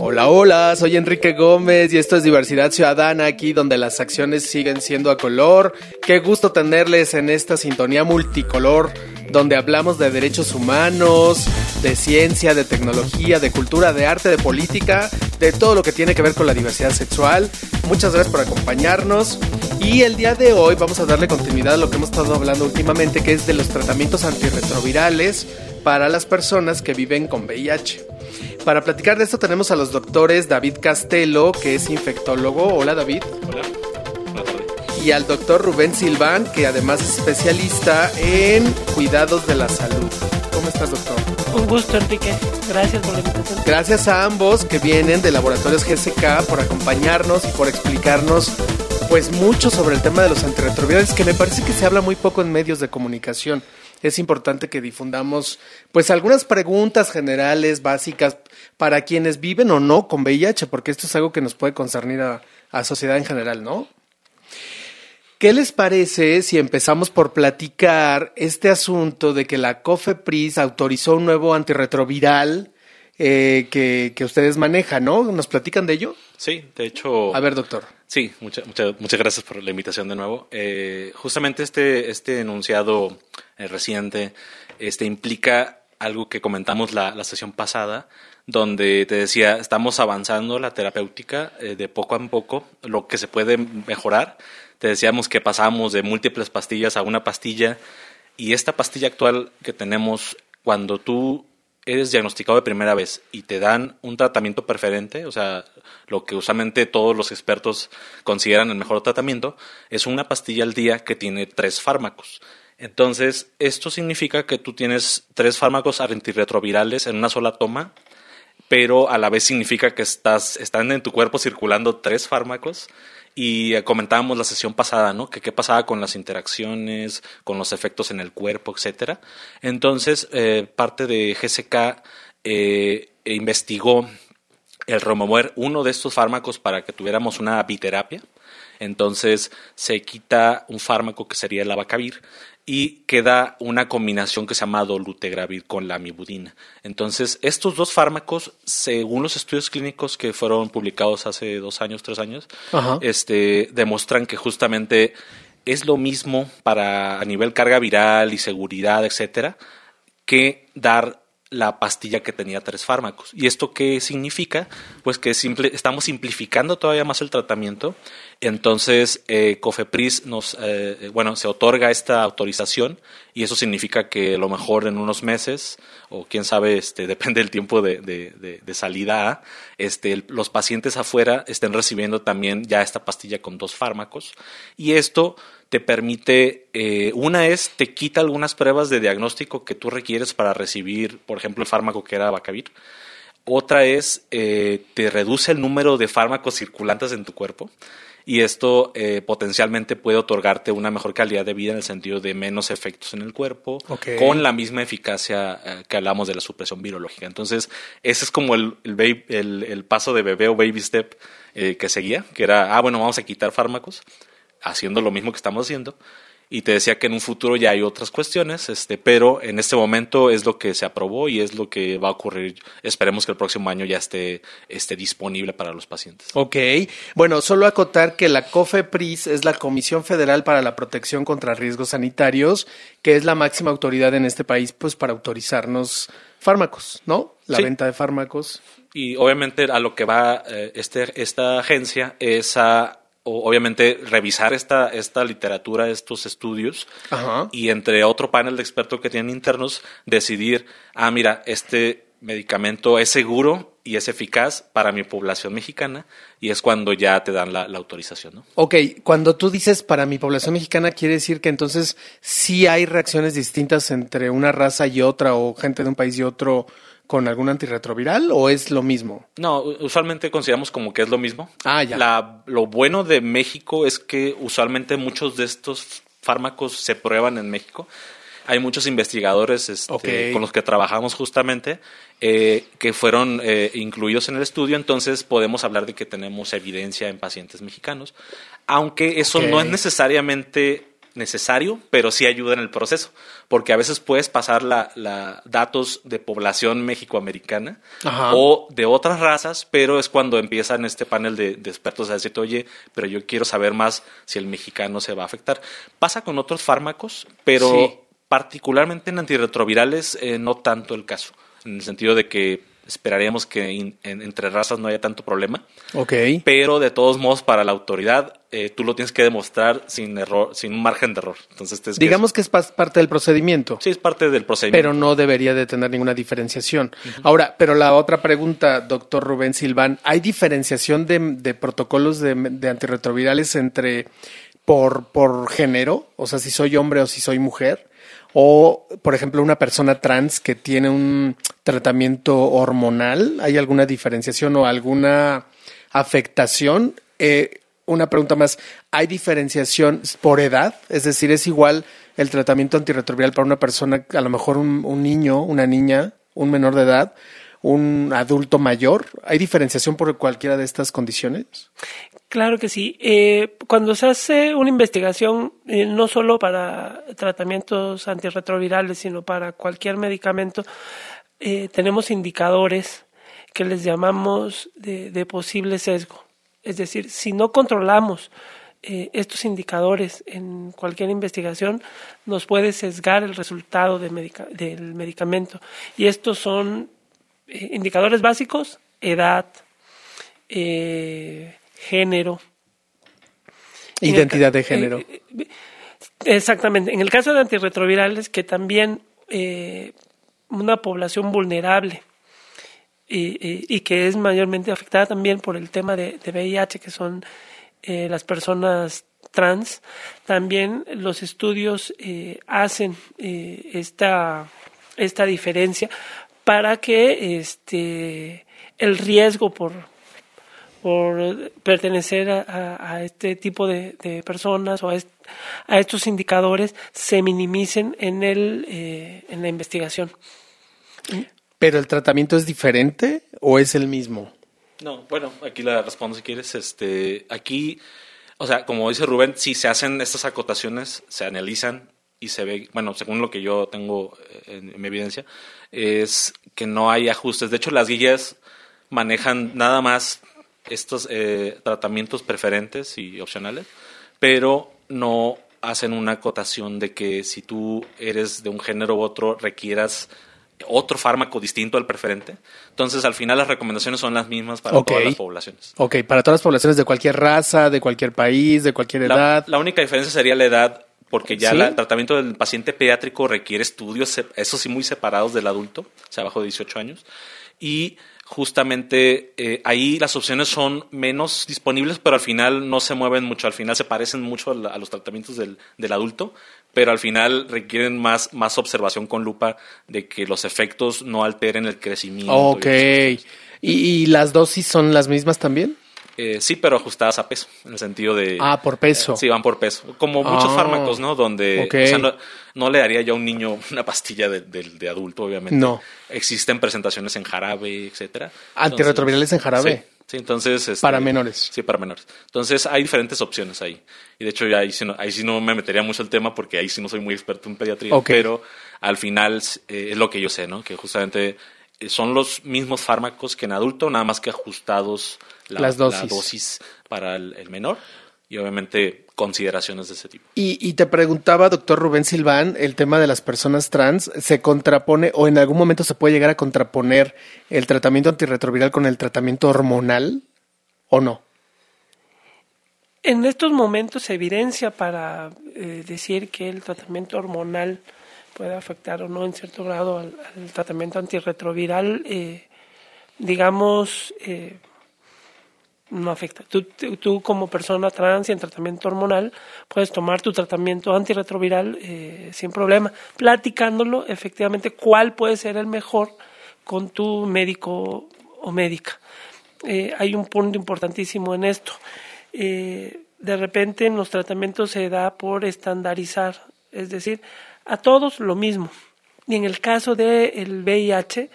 Hola, hola, soy Enrique Gómez y esto es Diversidad Ciudadana, aquí donde las acciones siguen siendo a color. Qué gusto tenerles en esta sintonía multicolor, donde hablamos de derechos humanos, de ciencia, de tecnología, de cultura, de arte, de política, de todo lo que tiene que ver con la diversidad sexual. Muchas gracias por acompañarnos. Y el día de hoy vamos a darle continuidad a lo que hemos estado hablando últimamente, que es de los tratamientos antirretrovirales para las personas que viven con VIH. Para platicar de esto tenemos a los doctores David Castelo, que es infectólogo. Hola David. Hola. Y al doctor Rubén Silván, que además es especialista en cuidados de la salud. ¿Cómo estás, doctor? Un gusto, Enrique. Gracias por la invitación. Gracias a ambos que vienen de Laboratorios GSK por acompañarnos y por explicarnos pues mucho sobre el tema de los antirretrovirales que me parece que se habla muy poco en medios de comunicación. Es importante que difundamos pues algunas preguntas generales, básicas, para quienes viven o no con VIH, porque esto es algo que nos puede concernir a la sociedad en general, ¿no? ¿Qué les parece si empezamos por platicar este asunto de que la COFEPRIS autorizó un nuevo antirretroviral eh, que, que, ustedes manejan, ¿no? ¿Nos platican de ello? Sí, de hecho. A ver, doctor. Sí, muchas gracias por la invitación de nuevo. Eh, justamente este, este enunciado eh, reciente este, implica algo que comentamos la, la sesión pasada, donde te decía, estamos avanzando la terapéutica eh, de poco a poco, lo que se puede mejorar te decíamos que pasamos de múltiples pastillas a una pastilla y esta pastilla actual que tenemos, cuando tú eres diagnosticado de primera vez y te dan un tratamiento preferente, o sea, lo que usualmente todos los expertos consideran el mejor tratamiento, es una pastilla al día que tiene tres fármacos. Entonces, esto significa que tú tienes tres fármacos antirretrovirales en una sola toma, pero a la vez significa que estás, están en tu cuerpo circulando tres fármacos y eh, comentábamos la sesión pasada, ¿no? Que qué pasaba con las interacciones, con los efectos en el cuerpo, etcétera. Entonces, eh, parte de GSK eh, investigó el remover uno de estos fármacos para que tuviéramos una biterapia. Entonces se quita un fármaco que sería el abacavir y queda una combinación que se llama dolutegravir con la amibudina. Entonces, estos dos fármacos, según los estudios clínicos que fueron publicados hace dos años, tres años, este, demuestran que justamente es lo mismo para a nivel carga viral y seguridad, etcétera, que dar la pastilla que tenía tres fármacos. ¿Y esto qué significa? Pues que simple, estamos simplificando todavía más el tratamiento. Entonces, eh, COFEPRIS nos, eh, bueno, se otorga esta autorización y eso significa que a lo mejor en unos meses, o quién sabe, este, depende del tiempo de, de, de, salida, este, los pacientes afuera estén recibiendo también ya esta pastilla con dos fármacos. Y esto te permite, eh, una es, te quita algunas pruebas de diagnóstico que tú requieres para recibir, por ejemplo, el fármaco que era Bacavir. Otra es, eh, te reduce el número de fármacos circulantes en tu cuerpo y esto eh, potencialmente puede otorgarte una mejor calidad de vida en el sentido de menos efectos en el cuerpo, con la misma eficacia eh, que hablamos de la supresión virológica. Entonces, ese es como el, el, el, paso de bebé o baby step eh, que seguía, que era, ah, bueno, vamos a quitar fármacos, haciendo lo mismo que estamos haciendo. Y te decía que en un futuro ya hay otras cuestiones, este, pero en este momento es lo que se aprobó y es lo que va a ocurrir. Esperemos que el próximo año ya esté, esté disponible para los pacientes. Ok. Bueno, solo acotar que la COFEPRIS es la Comisión Federal para la Protección contra Riesgos Sanitarios, que es la máxima autoridad en este país, pues, para autorizarnos fármacos, ¿no? La venta de fármacos. Y obviamente a lo que va eh, este, esta agencia es a obviamente revisar esta, esta literatura, estos estudios, y entre otro panel de expertos que tienen internos, decidir, ah, mira, este medicamento es seguro y es eficaz para mi población mexicana, y es cuando ya te dan la, autorización, ¿no? Ok, cuando tú dices para mi población mexicana, quiere decir que entonces sí hay reacciones distintas entre una raza y otra, o gente de un país y otro, con algún antirretroviral o es lo mismo? No, usualmente consideramos como que es lo mismo. Ah, ya. La, lo bueno de México es que usualmente muchos de estos fármacos se prueban en México. hay muchos investigadores este, con los que trabajamos justamente eh, que fueron eh, incluidos en el estudio, entonces podemos hablar de que tenemos evidencia en pacientes mexicanos, aunque eso no es necesariamente necesario, pero sí ayuda en el proceso, porque a veces puedes pasar la, la datos de población mexicoamericana Ajá. o de otras razas, pero es cuando empiezan este panel de, de expertos a decirte, oye, pero yo quiero saber más si el mexicano se va a afectar. Pasa con otros fármacos, pero Sí. particularmente en antirretrovirales eh, no tanto el caso, en el sentido de que esperaríamos que in- en- entre razas no haya tanto problema, Ok. pero de todos modos para la autoridad eh, tú lo tienes que demostrar sin error, sin un margen de error. Entonces, que- Digamos que es parte del procedimiento. sí es parte del procedimiento. pero no debería de tener ninguna diferenciación. Ahora, pero la otra pregunta, doctor Rubén Silván, ¿hay diferenciación de, de protocolos de, de antirretrovirales entre por, por género? O sea, si soy hombre o si soy mujer. O, por ejemplo, una persona trans que tiene un tratamiento hormonal, ¿hay alguna diferenciación o alguna afectación? Eh, una pregunta más, ¿hay diferenciación por edad? Es decir, ¿es igual el tratamiento antirretroviral para una persona, a lo mejor un, un niño, una niña, un menor de edad, un adulto mayor? ¿Hay diferenciación por cualquiera de estas condiciones? Claro que sí. Eh, cuando se hace una investigación, eh, no solo para tratamientos antirretrovirales, sino para cualquier medicamento, eh, tenemos indicadores que les llamamos de, posible sesgo. Es decir, si no controlamos estos indicadores en cualquier investigación, nos puede sesgar el resultado del medicamento. Y estos son indicadores básicos, edad, género. Identidad de género. eh, eh, exactamente. En el caso de antirretrovirales, que también eh, una población vulnerable y, y- y que es mayormente afectada también por el tema de, de VIH, que son eh, las personas trans, también los estudios eh, hacen esta, esta diferencia para que este, el riesgo por, por pertenecer a, a- a este tipo de, de personas o a, est- a estos indicadores se minimicen en, el, eh, en la investigación. ¿Pero el tratamiento es diferente o es el mismo? No, bueno, aquí la respondo si quieres. Este, aquí, o sea, como dice Rubén, si se hacen estas acotaciones, se analizan y se ve, bueno, según lo que yo tengo eh, en, en mi evidencia, es que no hay ajustes. De hecho, las guías manejan nada más estos eh, tratamientos preferentes y opcionales, pero no hacen una acotación de que si tú eres de un género u otro requieras otro fármaco distinto al preferente. Entonces, al final las recomendaciones son las mismas para Ok. todas las poblaciones. Ok, para todas las poblaciones de cualquier raza, de cualquier país, de cualquier La, edad. la única diferencia sería la edad, porque ya ¿Sí? la- el tratamiento del paciente pediátrico requiere estudios, eso sí, muy separados del adulto, o sea, abajo de 18 años. Y justamente eh, ahí las opciones son menos disponibles, pero al final no se mueven mucho, al final se parecen mucho a, la- a los tratamientos del, del adulto, pero al final requieren más, más observación con lupa de que los efectos no alteren el crecimiento. Ok. ¿Y, y las dosis son las mismas también? Eh, sí, pero ajustadas a peso, en el sentido de... Ah, por peso. Eh, sí, van por peso. Como muchos Ah, fármacos, ¿no? Donde ok. o sea, no, no le daría yo a un niño una pastilla de, de- de adulto, obviamente. No. Existen presentaciones en jarabe, etcétera. Antirretrovirales en jarabe. Sí, sí, entonces... este, Para menores. Sí, para menores. Entonces hay diferentes opciones ahí. Y de hecho ya ahí sí no, ahí sí no me metería mucho el tema porque ahí sí no soy muy experto en pediatría. Pero al final eh, es lo que yo sé, ¿no? Que justamente son los mismos fármacos que en adulto, nada más que ajustados la, Las dosis. la dosis para el, el menor y obviamente consideraciones de ese tipo. Y, y te preguntaba, doctor Rubén Silván, el tema de las personas trans, ¿se contrapone o en algún momento se puede llegar a contraponer el tratamiento antirretroviral con el tratamiento hormonal o no? En estos momentos se evidencia para eh, decir que el tratamiento hormonal puede afectar o no en cierto grado al, tratamiento antirretroviral, eh, digamos, eh, no afecta. Tú, tú- como persona trans y en tratamiento hormonal puedes tomar tu tratamiento antirretroviral eh, sin problema, platicándolo efectivamente cuál puede ser el mejor con tu médico o médica. Hay un punto importantísimo en esto. De repente en los tratamientos se da por estandarizar, es decir, A todos lo mismo. Y en el caso del VIH,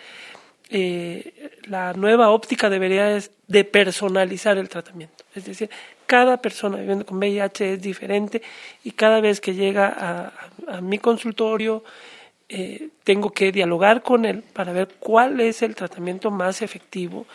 eh, la nueva óptica debería de personalizar el tratamiento. Es decir, cada persona viviendo con VIH es diferente y cada vez que llega a, mi consultorio eh, tengo que dialogar con él para ver cuál es el tratamiento más efectivo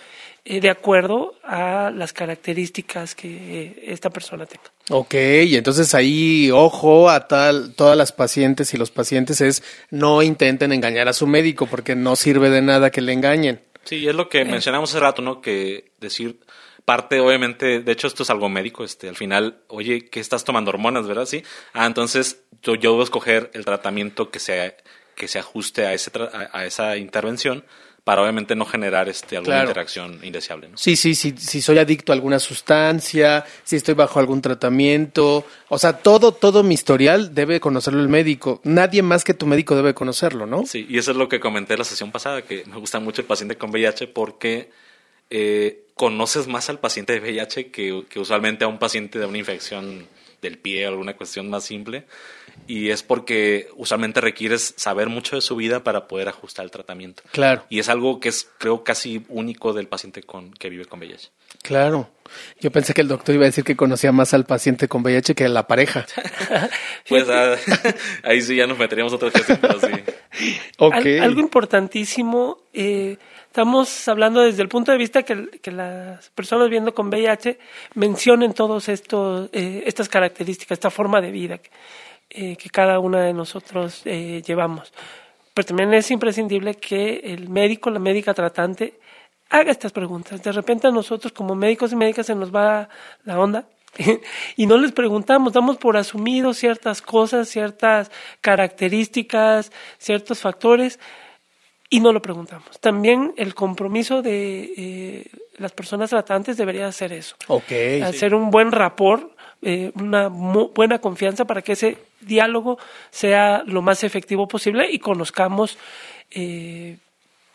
eh, de acuerdo a las características que esta persona tenga. Ok, y entonces ahí, ojo a tal, todas las pacientes y los pacientes es no intenten engañar a su médico porque no sirve de nada que le engañen. Sí, es lo que mencionamos hace rato, ¿no? Que decir parte, obviamente, de hecho esto es algo médico, este, al final, oye, ¿qué estás tomando hormonas, verdad? Sí. Ah, entonces yo, yo debo escoger el tratamiento que se, que se ajuste a, ese, a esa intervención para obviamente no generar este, alguna interacción indeseable. ¿no? Sí, sí, sí, si soy adicto a alguna sustancia, si estoy bajo algún tratamiento, o sea, todo, todo mi historial debe conocerlo el médico. Nadie más que tu médico debe conocerlo, ¿no? Sí, y eso es lo que comenté en la sesión pasada, que me gusta mucho el paciente con VIH porque eh, conoces más al paciente de VIH que, que usualmente a un paciente de una infección del pie o alguna cuestión más simple y es porque usualmente requieres saber mucho de su vida para poder ajustar el tratamiento. Claro. Y es algo que es, creo, casi único del paciente con, que vive con VIH. Claro. Yo pensé que el doctor iba a decir que conocía más al paciente con VIH que a la pareja. pues ah, ahí sí ya nos meteríamos otra cuestión, pero sí. Okay. algo importantísimo, eh, estamos hablando desde el punto de vista que, que las personas viendo con VIH mencionen todas eh, estas características, esta forma de vida. Eh, que cada una de nosotros eh, llevamos. Pero también es imprescindible que el médico, la médica tratante, haga estas preguntas. De repente a nosotros como médicos y médicas se nos va la onda y no les preguntamos, damos por asumido ciertas cosas, ciertas características, ciertos factores y no lo preguntamos. También el compromiso de eh, las personas tratantes debería ser eso. Hacer un buen rapport eh, una buena confianza para que ese diálogo sea lo más efectivo posible y conozcamos eh,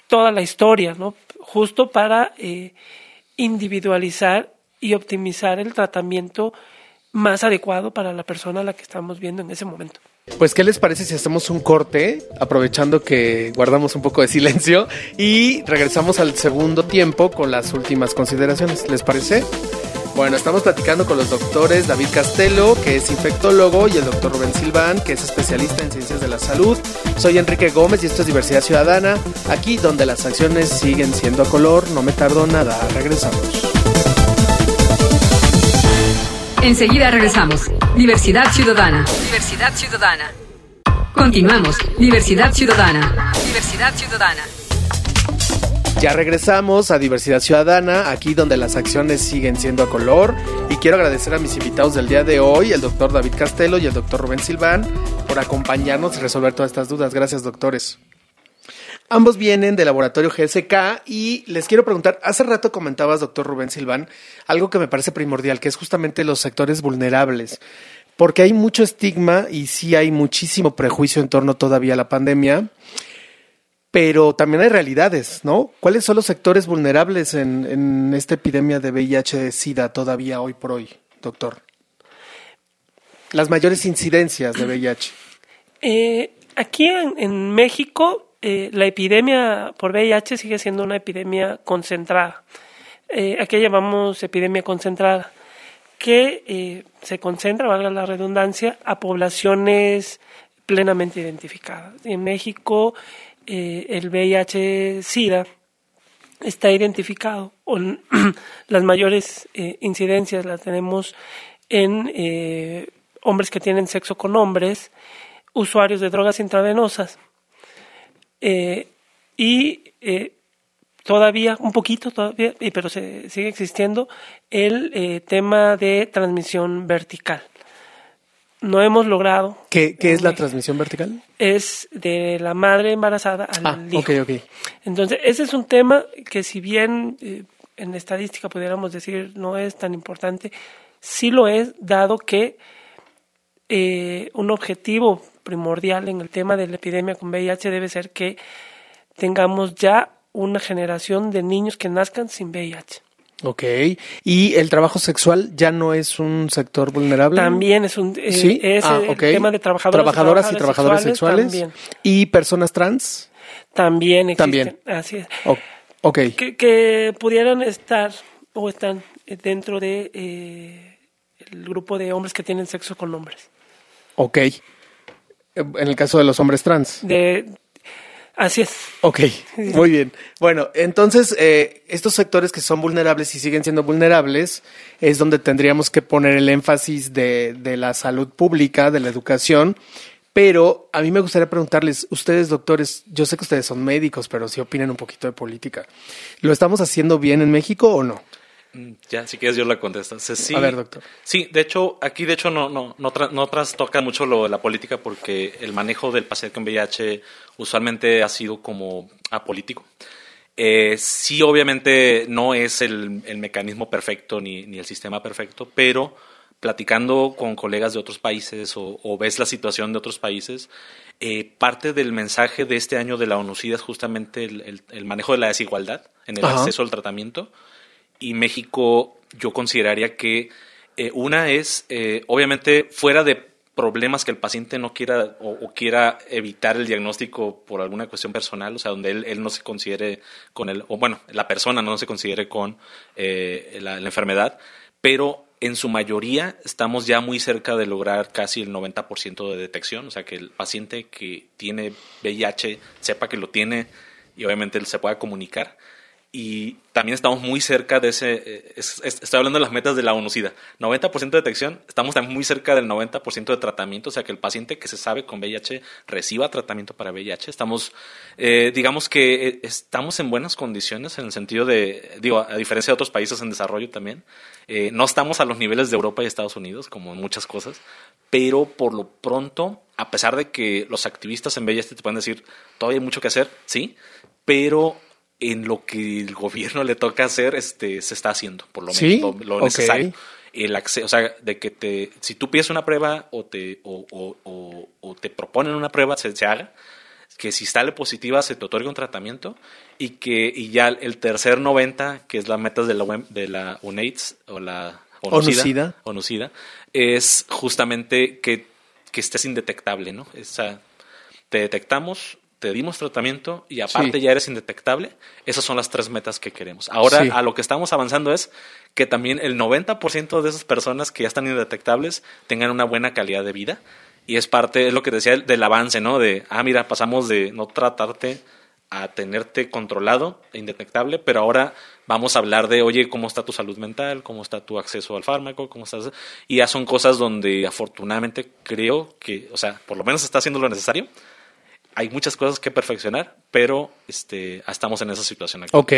toda la historia, ¿no? Justo para eh, individualizar y optimizar el tratamiento más adecuado para la persona a la que estamos viendo en ese momento. Pues, ¿qué les parece si hacemos un corte, aprovechando que guardamos un poco de silencio y regresamos al segundo tiempo con las últimas consideraciones? ¿Les parece? Bueno, estamos platicando con los doctores David Castelo, que es infectólogo, y el doctor Rubén Silván, que es especialista en ciencias de la salud. Soy Enrique Gómez y esto es Diversidad Ciudadana, aquí donde las acciones siguen siendo a color. No me tardo nada, regresamos. Enseguida regresamos. Diversidad Ciudadana. Diversidad Ciudadana. Continuamos. Diversidad Ciudadana. Diversidad Ciudadana. Ya regresamos a Diversidad Ciudadana, aquí donde las acciones siguen siendo a color. Y quiero agradecer a mis invitados del día de hoy, el doctor David Castelo y el doctor Rubén Silván, por acompañarnos y resolver todas estas dudas. Gracias, doctores. Ambos vienen del laboratorio GSK y les quiero preguntar, hace rato comentabas, doctor Rubén Silván, algo que me parece primordial, que es justamente los sectores vulnerables, porque hay mucho estigma y sí hay muchísimo prejuicio en torno todavía a la pandemia pero también hay realidades, ¿no? ¿Cuáles son los sectores vulnerables en, esta epidemia de VIH-Sida todavía hoy por hoy, doctor? Las mayores incidencias de VIH. Eh, aquí en, México, eh, la epidemia por VIH sigue siendo una epidemia concentrada. Eh, aquí llamamos epidemia concentrada, que se concentra, valga la redundancia, a poblaciones plenamente identificadas. En México, eh, el VIH-Sida está identificado, o las mayores eh, incidencias las tenemos en eh, hombres que tienen sexo con hombres, usuarios de drogas intravenosas, y todavía, un poquito todavía, pero se, sigue existiendo el tema de transmisión vertical no hemos logrado. ¿Qué, es la transmisión vertical? Es de la madre embarazada al ah, hijo. Ok, ok. Entonces, ese es un tema que si bien eh, en estadística pudiéramos decir no es tan importante, sí lo es, dado que eh, un objetivo primordial en el tema de la epidemia con VIH debe ser que tengamos ya una generación de niños que nazcan sin VIH. Ok. ¿Y el trabajo sexual ya no es un sector vulnerable? También es un eh, ¿Sí? es Ah, el tema de trabajadoras, Trabajadoras y trabajadores sexuales. También, ¿Y personas trans? también existen. También. Así es. O- ok. Que, que pudieran estar o están dentro de eh, el grupo de hombres que tienen sexo con hombres. Ok. En el caso de los hombres trans. De, así es. Ok, muy bien. Bueno, entonces eh, estos sectores que son vulnerables y siguen siendo vulnerables es donde tendríamos que poner el énfasis de, de la salud pública, de la educación. Pero a mí me gustaría preguntarles, ustedes doctores, yo sé que ustedes son médicos, pero si opinan un poquito de política, ¿lo estamos haciendo bien en México o no? Mm, Ya, si quieres yo la contesto. Sí, A ver, doctor. Sí, de hecho, aquí de hecho no, no, no, tra- no trastoca mucho lo de la política porque el manejo del paciente con VIH usualmente ha sido como apolítico. Eh, sí, obviamente no es el, el mecanismo perfecto ni, ni el sistema perfecto, pero platicando con colegas de otros países o, o ves la situación de otros países, eh, parte del mensaje de este año de la ONUCIDA es justamente el, el- el manejo de la desigualdad en el Ajá. acceso al tratamiento y México yo consideraría que eh, una es, eh, obviamente, fuera de problemas que el paciente no quiera o, quiera evitar el diagnóstico por alguna cuestión personal, o sea, donde él, él no se considere con el, o bueno, la persona no se considere con eh, la, la enfermedad, pero en su mayoría estamos ya muy cerca de lograr casi el 90% de detección, o sea, que el paciente que tiene VIH sepa que lo tiene y obviamente él se pueda comunicar y también estamos muy cerca de ese, eh, es- es- estoy hablando de las metas de la ONUCIDA, 90% de detección, estamos también muy cerca del 90% de tratamiento, o sea que el paciente que se sabe con VIH reciba tratamiento para VIH, estamos, eh, digamos que eh, estamos en buenas condiciones en el sentido de, digo, a diferencia de otros países en desarrollo también, eh, no estamos a los niveles de Europa y Estados Unidos, como en muchas cosas, pero por lo pronto, a pesar de que los activistas en VIH te pueden decir, todavía hay mucho que hacer, sí, pero en lo que el gobierno le toca hacer, este, se está haciendo, por lo menos ¿Sí? lo, necesario. El acceso, o sea, de que te, si tú pides una prueba o te, o, o- o- o te proponen una prueba, se, se haga, que si sale positiva se te otorgue un tratamiento y que y ya el tercer 90, que es la meta de la, UEM de la UNAIDS o la ONUCIDA. ONUCIDA, es justamente que, que estés indetectable, ¿no? O sea, te detectamos, te dimos tratamiento y aparte Sí. ya eres indetectable. Esas son las tres metas que queremos. Ahora, Sí. a lo que estamos avanzando es que también el 90% de esas personas que ya están indetectables tengan una buena calidad de vida. Y es parte, es lo que decía, del avance, ¿no? De, ah, mira, pasamos de no tratarte a tenerte controlado e indetectable, pero ahora vamos a hablar de, oye, ¿cómo está tu salud mental? ¿Cómo está tu acceso al fármaco? ¿Cómo estás? Y ya son cosas donde afortunadamente creo que, o sea, por lo menos está haciendo lo necesario. Hay muchas cosas que perfeccionar, pero este, estamos en esa situación aquí. Ok,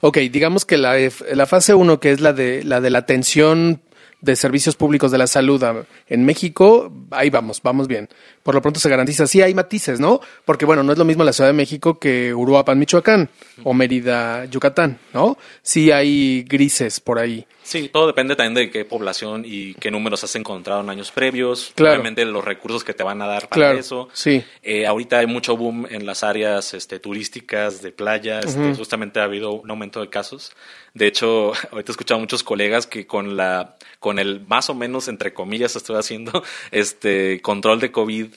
ok, digamos que la, la fase 1, que es la de la de la atención de servicios públicos de la salud en México, ahí vamos, vamos bien. Por lo pronto se garantiza. Sí, hay matices, ¿no? Porque, bueno, no es lo mismo la Ciudad de México que Uruapan, Michoacán, o Mérida, Yucatán, ¿no? Sí hay grises por ahí. Sí, todo depende también de qué población y qué números has encontrado en años previos. Claro. Obviamente los recursos que te van a dar para Claro, eso. sí. Eh, ahorita hay mucho boom en las áreas este, turísticas, de playa. este, justamente ha habido un aumento de casos. De hecho, ahorita he escuchado a muchos colegas que con la, con el más o menos, entre comillas, estoy haciendo, este, control de COVID,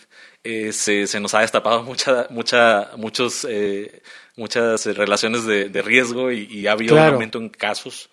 eh, se, se nos ha destapado mucha, mucha, muchos, eh, muchas eh, relaciones de, de riesgo y, y ha habido Claro. un aumento en casos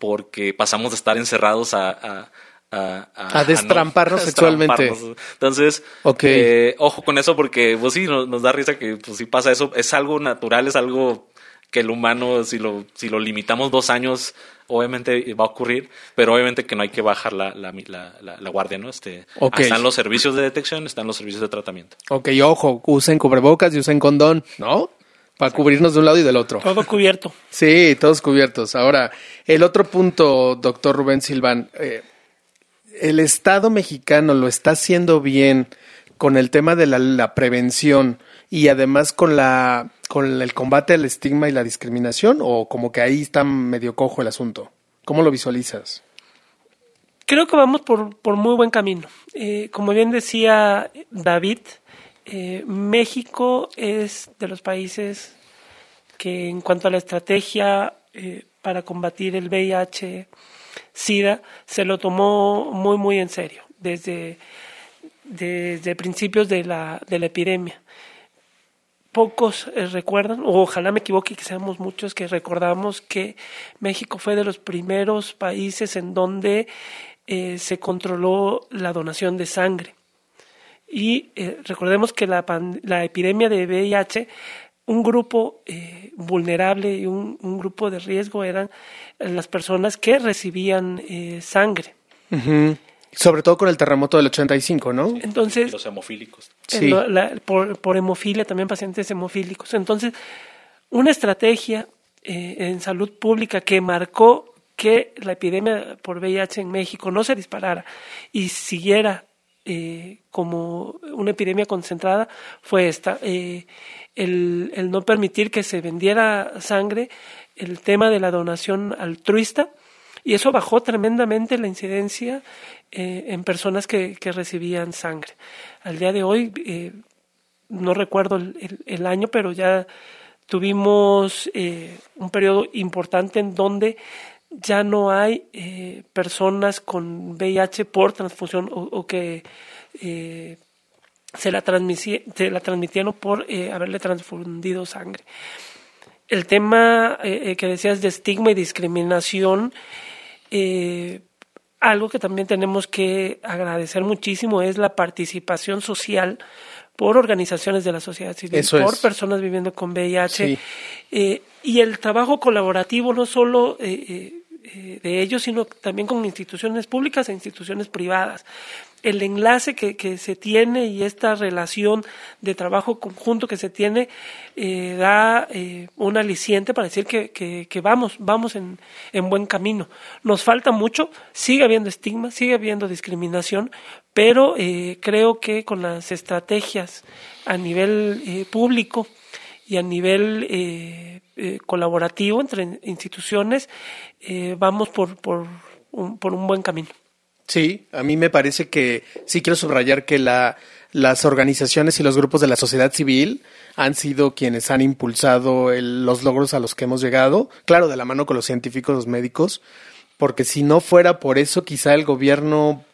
porque pasamos de estar encerrados a... a a, A destramparnos sexualmente. Entonces, Ok. eh, ojo con eso porque, pues sí, nos, nos da risa que, pues sí pasa eso. Es algo natural, es algo que el humano, si lo, si lo limitamos dos años, obviamente va a ocurrir, pero obviamente que no hay que bajar la, la, la, guardia, ¿no? Este, Ok. Están los servicios de detección, están los servicios de tratamiento. Ok, ojo, usen cubrebocas y usen condón, ¿no? Para cubrirnos de un lado y del otro. Todo cubierto. Sí, todos cubiertos. Ahora, el otro punto, doctor Rubén Silván, eh, el Estado mexicano lo está haciendo bien con el tema de la, la prevención y además con la con el combate al estigma y la discriminación o como que ahí está medio cojo el asunto. ¿Cómo lo visualizas? Creo que vamos por, por muy buen camino. Eh, como bien decía David, eh, México es de los países que en cuanto a la estrategia eh, para combatir el VIH, SIDA, se lo tomó muy, muy en serio, desde, desde principios de la, de la epidemia. Pocos eh, recuerdan, o ojalá me equivoque, que seamos muchos que recordamos que México fue de los primeros países en donde se controló la donación de sangre. Y eh, recordemos que la, la, epidemia de VIH, un grupo eh, vulnerable y un, grupo de riesgo eran las personas que recibían eh, sangre. Sobre todo con el terremoto del 85, ¿no? Entonces, los hemofílicos. Sí. por, por, hemofilia, también pacientes hemofílicos. Entonces, una estrategia en salud pública que marcó que la epidemia por VIH en México no se disparara y siguiera eh, como una epidemia concentrada fue esta. Eh, el, el, no permitir que se vendiera sangre, el tema de la donación altruista, y eso bajó tremendamente la incidencia eh, en personas que, que, recibían sangre. Al día de hoy, eh, no recuerdo el, el, año, pero ya tuvimos un periodo importante en donde ya no hay eh, personas con VIH por transfusión o, que eh, se, la se la transmitieron por eh, haberle transfundido sangre. El tema que decías de estigma y discriminación, algo que también tenemos que agradecer muchísimo es la participación social por organizaciones de la sociedad civil, por personas viviendo con VIH, y el trabajo colaborativo no solo eh, de ellos, sino también con instituciones públicas e instituciones privadas. El enlace que, que se tiene y esta relación de trabajo conjunto que se tiene eh, da eh, un aliciente para decir que, que, vamos, vamos en, en, buen camino. Nos falta mucho, sigue habiendo estigma, sigue habiendo discriminación, pero creo que con las estrategias a nivel público y a nivel eh, colaborativo entre instituciones, eh, vamos por, por, un, buen camino. Sí, a mí me parece que sí quiero subrayar que la, las organizaciones y los grupos de la sociedad civil han sido quienes han impulsado los logros a los que hemos llegado, claro, de la mano con los científicos, los médicos, porque si no fuera por eso, quizá el gobierno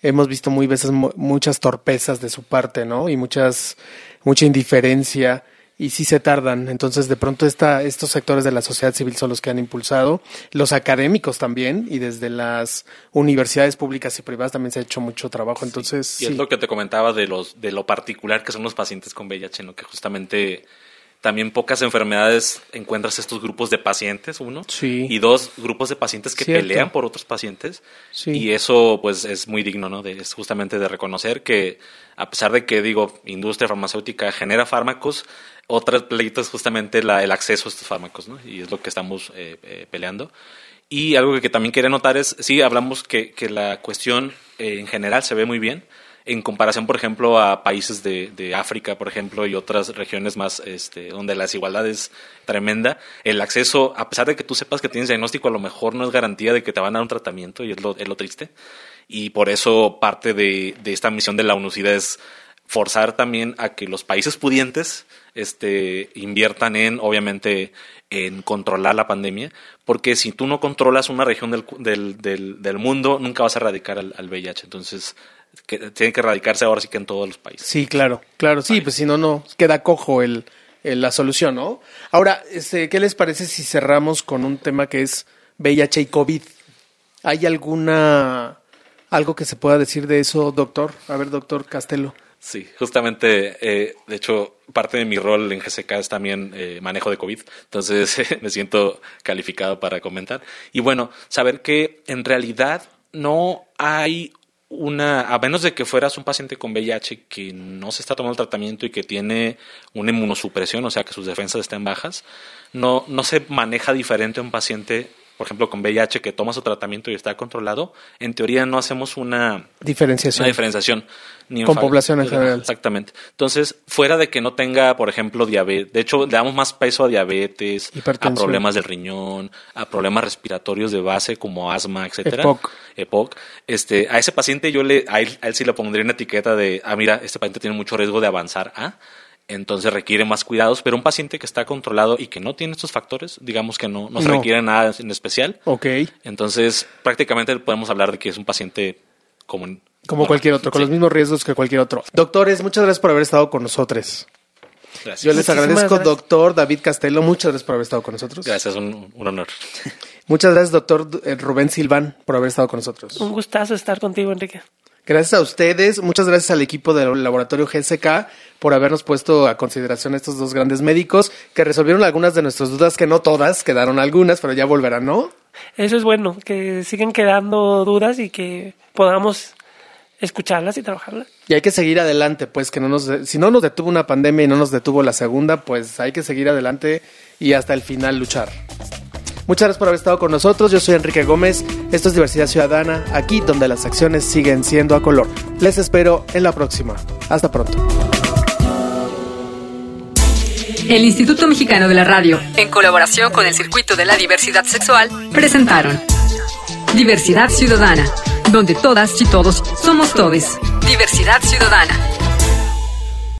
hemos visto muy veces muchas torpezas de su parte, ¿no? Y muchas mucha indiferencia y sí se tardan. Entonces, de pronto esta, estos sectores de la sociedad civil son los que han impulsado, los académicos también, y desde las universidades públicas y privadas también se ha hecho mucho trabajo. Entonces, y es lo que te comentaba de los de lo particular que son los pacientes con VIH, ¿no? que justamente también pocas enfermedades encuentras estos grupos de pacientes, uno, y dos, grupos de pacientes que pelean por otros pacientes, y eso pues es muy digno, ¿no? De, es justamente de reconocer que a pesar de que, digo, industria farmacéutica genera fármacos, otro pleito es justamente la, el acceso a estos fármacos, ¿no? Y es lo que estamos eh, eh, peleando. Y algo que, también quería notar es, sí, hablamos que, que la cuestión eh, en general se ve muy bien, en comparación, por ejemplo, a países de, de, África, por ejemplo, y otras regiones más este, donde la desigualdad es tremenda, el acceso, a pesar de que tú sepas que tienes diagnóstico, a lo mejor no es garantía de que te van a dar un tratamiento, y es lo, es lo triste. Y por eso parte de, de esta misión de la UNUCIDA es forzar también a que los países pudientes este, inviertan en, obviamente, en controlar la pandemia, porque si tú no controlas una región del, del, del, del mundo, nunca vas a erradicar al, al VIH. Entonces, que, tiene que erradicarse ahora sí que en todos los países. Sí, claro, claro, sí, pues si no, no, queda cojo el, el, la solución, ¿no? Ahora, este, ¿qué les parece si cerramos con un tema que es VIH y COVID? ¿Hay alguna, algo que se pueda decir de eso, doctor? A ver, doctor Castelo. Sí, justamente, eh, de hecho, parte de mi rol en GCK es también eh, manejo de COVID, entonces me siento calificado para comentar. Y bueno, saber que en realidad no hay una, a menos de que fueras un paciente con VIH que no se está tomando el tratamiento y que tiene una inmunosupresión, o sea que sus defensas estén bajas, no, no se maneja diferente a un paciente por ejemplo, con VIH que toma su tratamiento y está controlado, en teoría no hacemos una diferenciación. Una diferenciación ni con población en general. Exactamente. Entonces, fuera de que no tenga, por ejemplo, diabetes, de hecho, le damos más peso a diabetes, a problemas del riñón, a problemas respiratorios de base como asma, etcétera. EPOC. EPOC. Este, a ese paciente yo le, a él, a él sí le pondría una etiqueta de, ah, mira, este paciente tiene mucho riesgo de avanzar a entonces requiere más cuidados, pero un paciente que está controlado y que no tiene estos factores, digamos que no, no se No. requiere nada en especial, Ok. entonces prácticamente podemos hablar de que es un paciente común. Como cualquier otro, con Sí. los mismos riesgos que cualquier otro. Doctores, muchas gracias por haber estado con nosotros. Gracias. Yo les Muchísimas agradezco, gracias. doctor David Castelo, muchas gracias por haber estado con nosotros. Gracias, un, un honor. Muchas gracias, doctor eh, Rubén Silván, por haber estado con nosotros. Un gustazo estar contigo, Enrique. Gracias a ustedes, muchas gracias al equipo del laboratorio GSK por habernos puesto a consideración a estos dos grandes médicos que resolvieron algunas de nuestras dudas, que no todas, quedaron algunas, pero ya volverán, ¿no? Eso es bueno, que siguen quedando dudas y que podamos escucharlas y trabajarlas. Y hay que seguir adelante, pues que no nos, si no nos detuvo una pandemia y no nos detuvo la segunda, pues hay que seguir adelante y hasta el final luchar. Muchas gracias por haber estado con nosotros. Yo soy Enrique Gómez. Esto es Diversidad Ciudadana, aquí donde las acciones siguen siendo a color. Les espero en la próxima. Hasta pronto. El Instituto Mexicano de la Radio, en colaboración con el Circuito de la Diversidad Sexual, presentaron Diversidad Ciudadana, donde todas y todos somos todes. Diversidad Ciudadana.